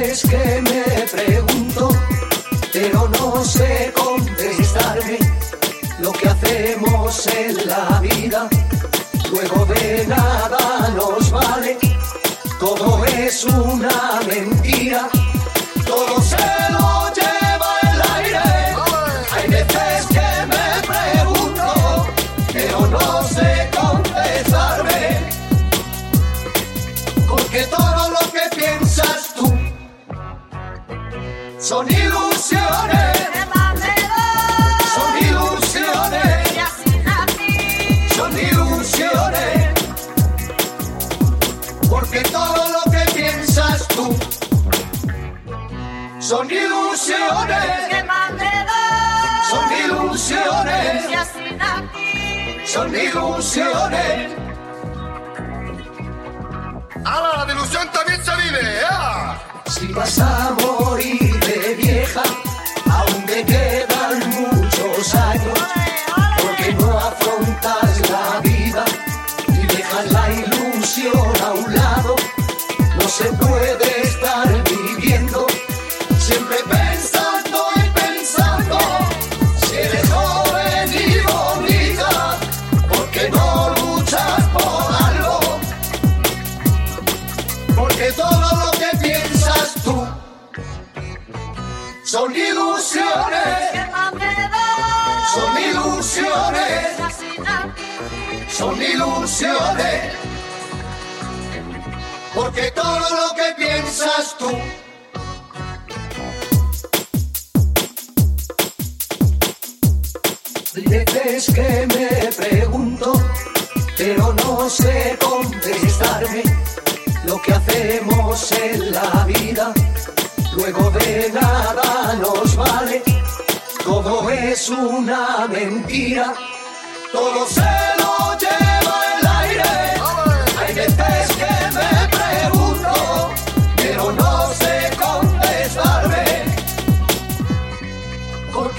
Veces que me pregunto, pero no sé contestarme lo que hacemos en la vida. Luego de nada nos vale, todo es una mentira, todo se son ilusiones, son ilusiones, son ilusiones, porque todo lo que piensas tú son ilusiones, son ilusiones, son ilusiones. ¡Hala! La ilusión también se vive! ¡ah! Si vas puede estar viviendo siempre pensando y pensando. Si eres joven y bonita, porque no luchas por algo? Porque todo lo que piensas tú son ilusiones, son ilusiones, son ilusiones. Porque todo lo que piensas tú Veces que me pregunto, pero no sé contestarme lo que hacemos en la vida. Luego de nada nos vale, todo es una mentira, todo se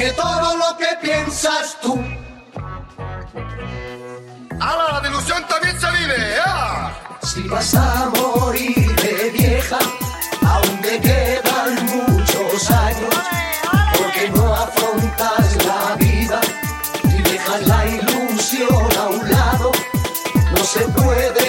porque todo lo que piensas tú ¡Hala! La ilusión también se vive! ¡ah! Si vas a morir de vieja, aún te quedan muchos años, porque no afrontas la vida y dejas la ilusión a un lado. No se puede